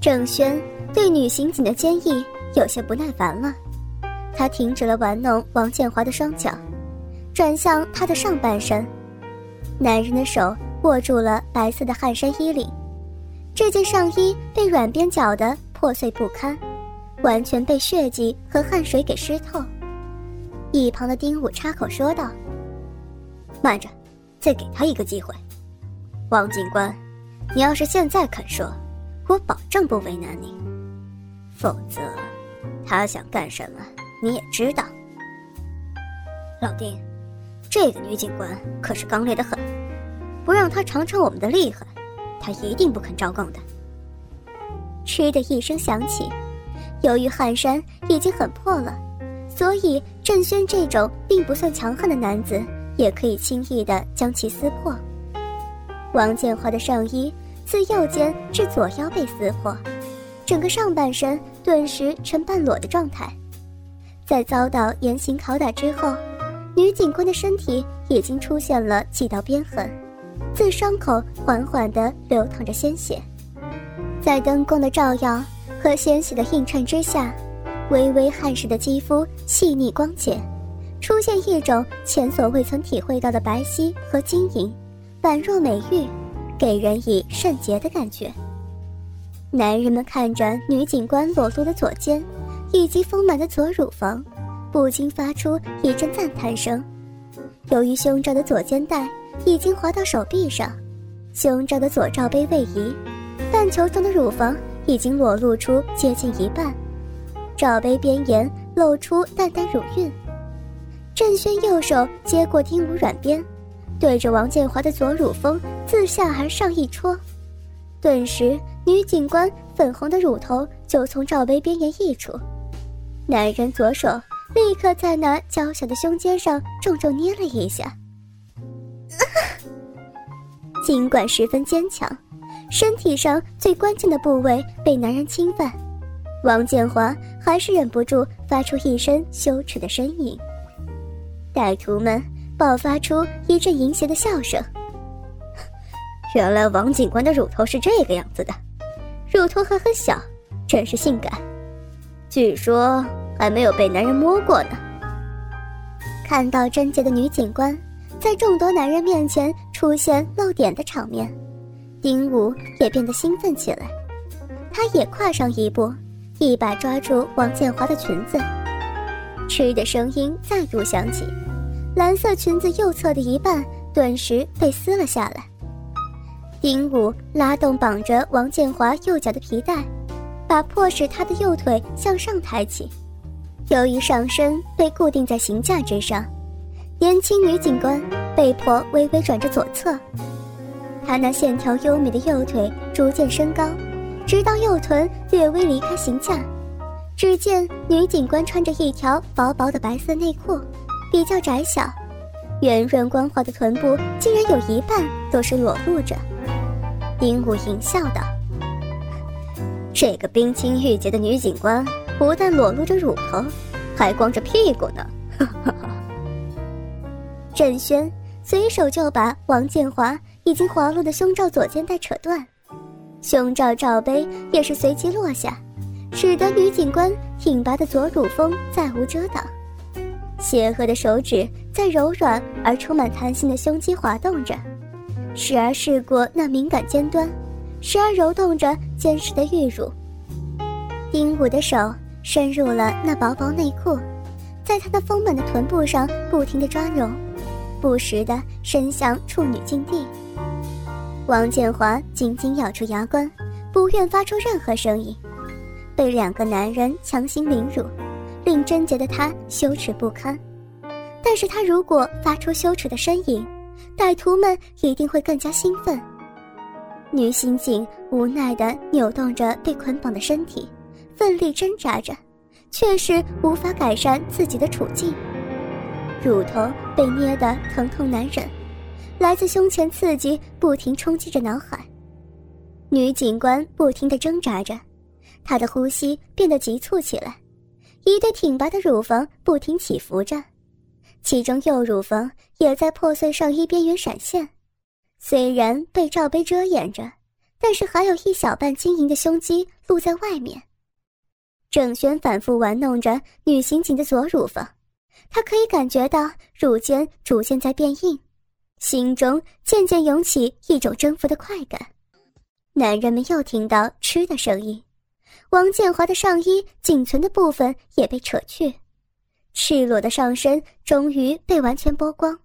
郑轩对女刑警的坚毅有些不耐烦了，他停止了玩弄王建华的双脚，转向他的上半身。男人的手握住了白色的汗衫衣领，这件上衣被软边绞得破碎不堪，完全被血迹和汗水给湿透。一旁的丁武插口说道：“慢着，再给他一个机会。王警官，你要是现在肯说，我保证不为难你；否则，他想干什么你也知道。老丁，这个女警官可是刚烈的很，不让她尝尝我们的厉害，她一定不肯招供的。”嗤的一声响起，由于汗衫已经很破了。所以，郑轩这种并不算强悍的男子，也可以轻易的将其撕破。王建华的上衣自右肩至左腰被撕破，整个上半身顿时呈半裸的状态。在遭到严刑拷打之后，女警官的身体已经出现了几道鞭痕，自伤口缓缓地流淌着鲜血。在灯光的照耀和鲜血的映衬之下。微微汗湿的肌肤细腻光洁，出现一种前所未曾体会到的白皙和晶莹，宛若美玉，给人以圣洁的感觉。男人们看着女警官裸露的左肩，以及丰满的左乳房，不禁发出一阵赞叹声。由于胸罩的左肩带已经滑到手臂上，胸罩的左罩杯位移，半球状的乳房已经裸露出接近一半。罩杯边沿露出淡淡乳晕，郑轩右手接过丁武软鞭，对着王建华的左乳峰自下而上一戳，顿时女警官粉红的乳头就从罩杯边沿溢出，男人左手立刻在那娇小的胸尖上重重捏了一下。尽管十分坚强，身体上最关键的部位被男人侵犯。王建华还是忍不住发出一声羞耻的呻吟，歹徒们爆发出一阵淫邪的笑声。原来王警官的乳头是这个样子的，乳头还很小，真是性感。据说还没有被男人摸过呢。看到贞洁的女警官在众多男人面前出现露点的场面，丁武也变得兴奋起来，他也跨上一步。一把抓住王建华的裙子，嗤的声音再度响起，蓝色裙子右侧的一半顿时被撕了下来。丁武拉动绑着王建华右脚的皮带，把迫使他的右腿向上抬起。由于上身被固定在行架之上，年轻女警官被迫微微转着左侧，她那线条优美的右腿逐渐升高。直到右臀略微离开行架，只见女警官穿着一条薄薄的白色内裤，比较窄小，圆润光滑的臀部竟然有一半都是裸露着。丁武淫笑道：“这个冰清玉洁的女警官，不但裸露着乳头，还光着屁股呢。”哈哈哈。郑轩随手就把王建华已经滑落的胸罩左肩带扯断。胸罩罩杯也是随即落下，使得女警官挺拔的左乳峰再无遮挡。邪恶的手指在柔软而充满弹性的胸肌滑动着，时而试过那敏感尖端，时而揉动着坚实的玉乳。丁武的手伸入了那薄薄内裤，在他那丰满的臀部上不停地抓揉，不时地伸向处女禁地。王建华紧紧咬住牙关，不愿发出任何声音。被两个男人强行凌辱，令贞洁的他羞耻不堪。但是他如果发出羞耻的呻吟，歹徒们一定会更加兴奋。女刑警无奈地扭动着被捆绑的身体，奋力挣扎着，却是无法改善自己的处境。乳头被捏得疼痛难忍。来自胸前刺激不停冲击着脑海，女警官不停地挣扎着，她的呼吸变得急促起来，一对挺拔的乳房不停起伏着，其中右乳房也在破碎上衣边缘闪现，虽然被罩杯遮掩着，但是还有一小半晶莹的胸肌露在外面。郑轩反复玩弄着女刑警的左乳房，他可以感觉到乳尖逐渐在变硬，心中渐渐涌起一种征服的快感。男人们又听到“吃”的声音，王建华的上衣仅存的部分也被扯去，赤裸的上身终于被完全剥光，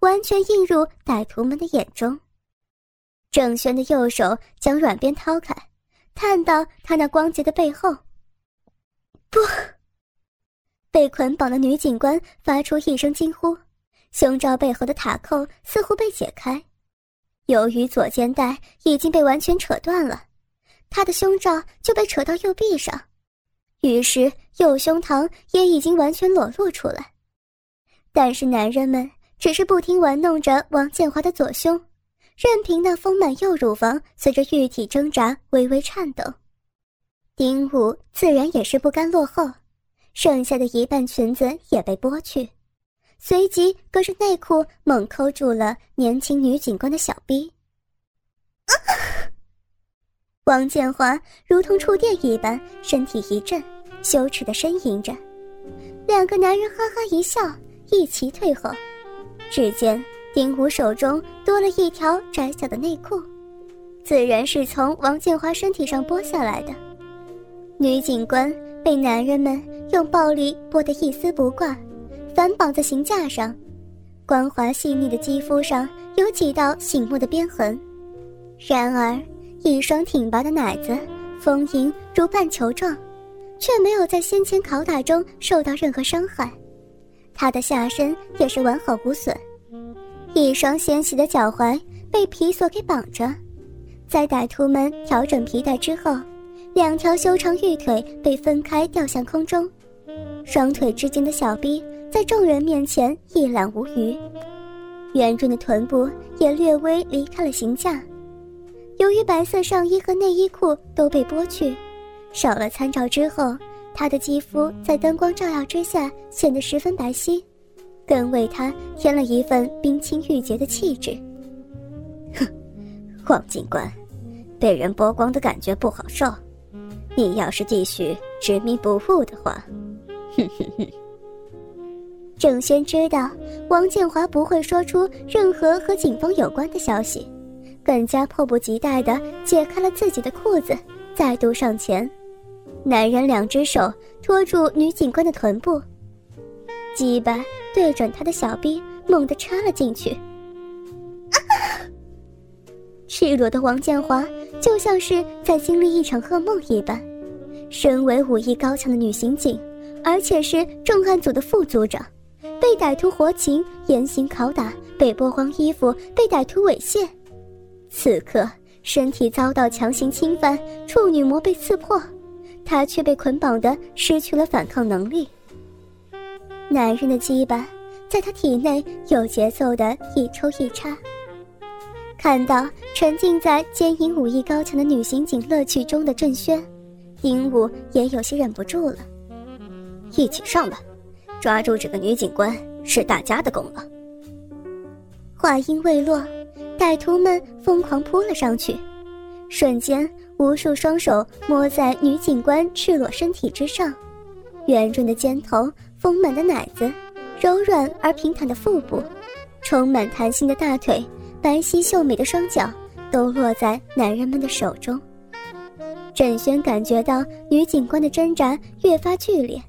完全映入歹徒们的眼中。郑轩的右手将软鞭掏开，探到他那光洁的背后。不，被捆绑的女警官发出一声惊呼，胸罩背后的塔扣似乎被解开。由于左肩带已经被完全扯断了，他的胸罩就被扯到右臂上，于是右胸膛也已经完全裸露出来。但是男人们只是不停玩弄着王建华的左胸，任凭那丰满右乳房随着玉体挣扎微微颤抖。丁武自然也是不甘落后，剩下的一半裙子也被剥去。随即，隔着内裤猛抠住了年轻女警官的小臂。王建华如同触电一般，身体一震，羞耻的呻吟着。两个男人哈哈一笑，一齐退后。只见丁武手中多了一条窄小的内裤，自然是从王建华身体上剥下来的。女警官被男人们用暴力剥得一丝不挂。反绑在刑架上，光滑细腻的肌肤上有几道醒目的鞭痕。然而，一双挺拔的奶子丰盈如半球状，却没有在先前拷打中受到任何伤害。她的下身也是完好无损。一双纤细的脚踝被皮索给绑着，在歹徒们调整皮带之后，两条修长玉腿被分开吊向空中，双腿之间的小臂。在众人面前一览无余，圆润的臀部也略微离开了形架。由于白色上衣和内衣裤都被剥去，少了参照之后，她的肌肤在灯光照耀之下显得十分白皙，更为她添了一份冰清玉洁的气质。哼，王警官，被人剥光的感觉不好受。你要是继续执迷不悟的话，哼哼哼。郑轩知道王建华不会说出任何和警方有关的消息，更加迫不及待地解开了自己的裤子，再度上前。男人两只手托住女警官的臀部，鸡巴对准她的小臂，猛地插了进去。赤裸的王建华就像是在经历一场噩梦一般。身为武艺高强的女刑警，而且是重案组的副组长。被歹徒活擒、严刑拷打、被剥光衣服、被歹徒猥亵，此刻身体遭到强行侵犯，处女膜被刺破，他却被捆绑的失去了反抗能力。男人的鸡巴在他体内有节奏的一抽一插，看到沉浸在奸淫武艺高强的女刑警乐趣中的郑轩，丁武也有些忍不住了，一起上吧。抓住这个女警官是大家的功劳。话音未落，歹徒们疯狂扑了上去，瞬间，无数双手摸在女警官赤裸身体之上，圆润的肩头，丰满的奶子，柔软而平坦的腹部，充满弹性的大腿，白皙秀美的双脚，都落在男人们的手中。郑轩感觉到女警官的挣扎越发剧烈。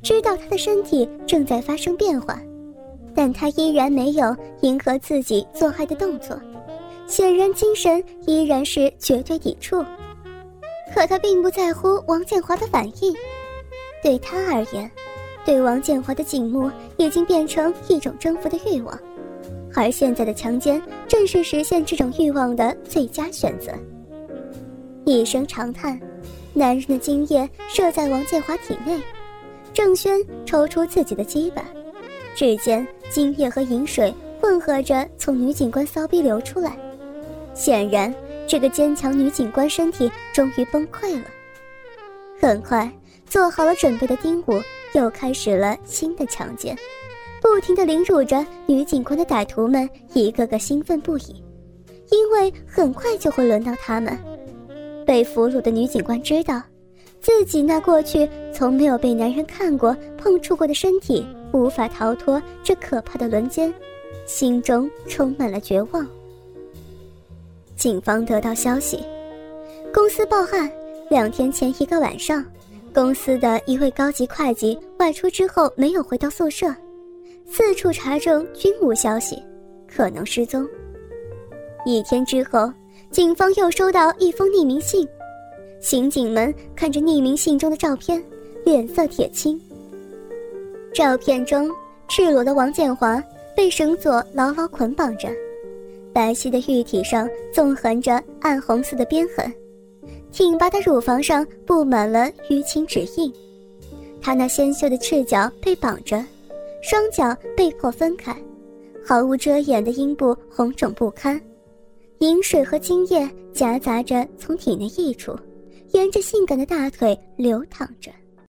知道她的身体正在发生变化，但他依然没有迎合自己做爱的动作，显然精神依然是绝对抵触。可他并不在乎王建华的反应，对他而言，对王建华的景目已经变成一种征服的欲望，而现在的强奸正是实现这种欲望的最佳选择。一声长叹，男人的精液射在王建华体内。郑轩抽出自己的鸡巴，只见精液和饮水混合着从女警官骚逼流出来。显然，这个坚强女警官身体终于崩溃了。很快，做好了准备的丁武又开始了新的强奸，不停地凌辱着女警官的歹徒们一个个兴奋不已，因为很快就会轮到他们被俘虏的女警官知道，自己那过去从没有被男人看过、碰触过的身体无法逃脱这可怕的轮奸，心中充满了绝望。警方得到消息，公司报案，两天前一个晚上，公司的一位高级会计外出之后没有回到宿舍，四处查证均无消息，可能失踪。一天之后，警方又收到一封匿名信，刑警们看着匿名信中的照片，脸色铁青。照片中，赤裸的王建华被绳索牢牢捆绑着。白皙的玉体上纵横着暗红色的边痕，挺拔的乳房上布满了淤青指印。他那纤秀的赤脚被绑着，双脚被迫分开，毫无遮掩的阴部红肿不堪，饮水和精液夹杂着从体内溢出，沿着性感的大腿流淌着。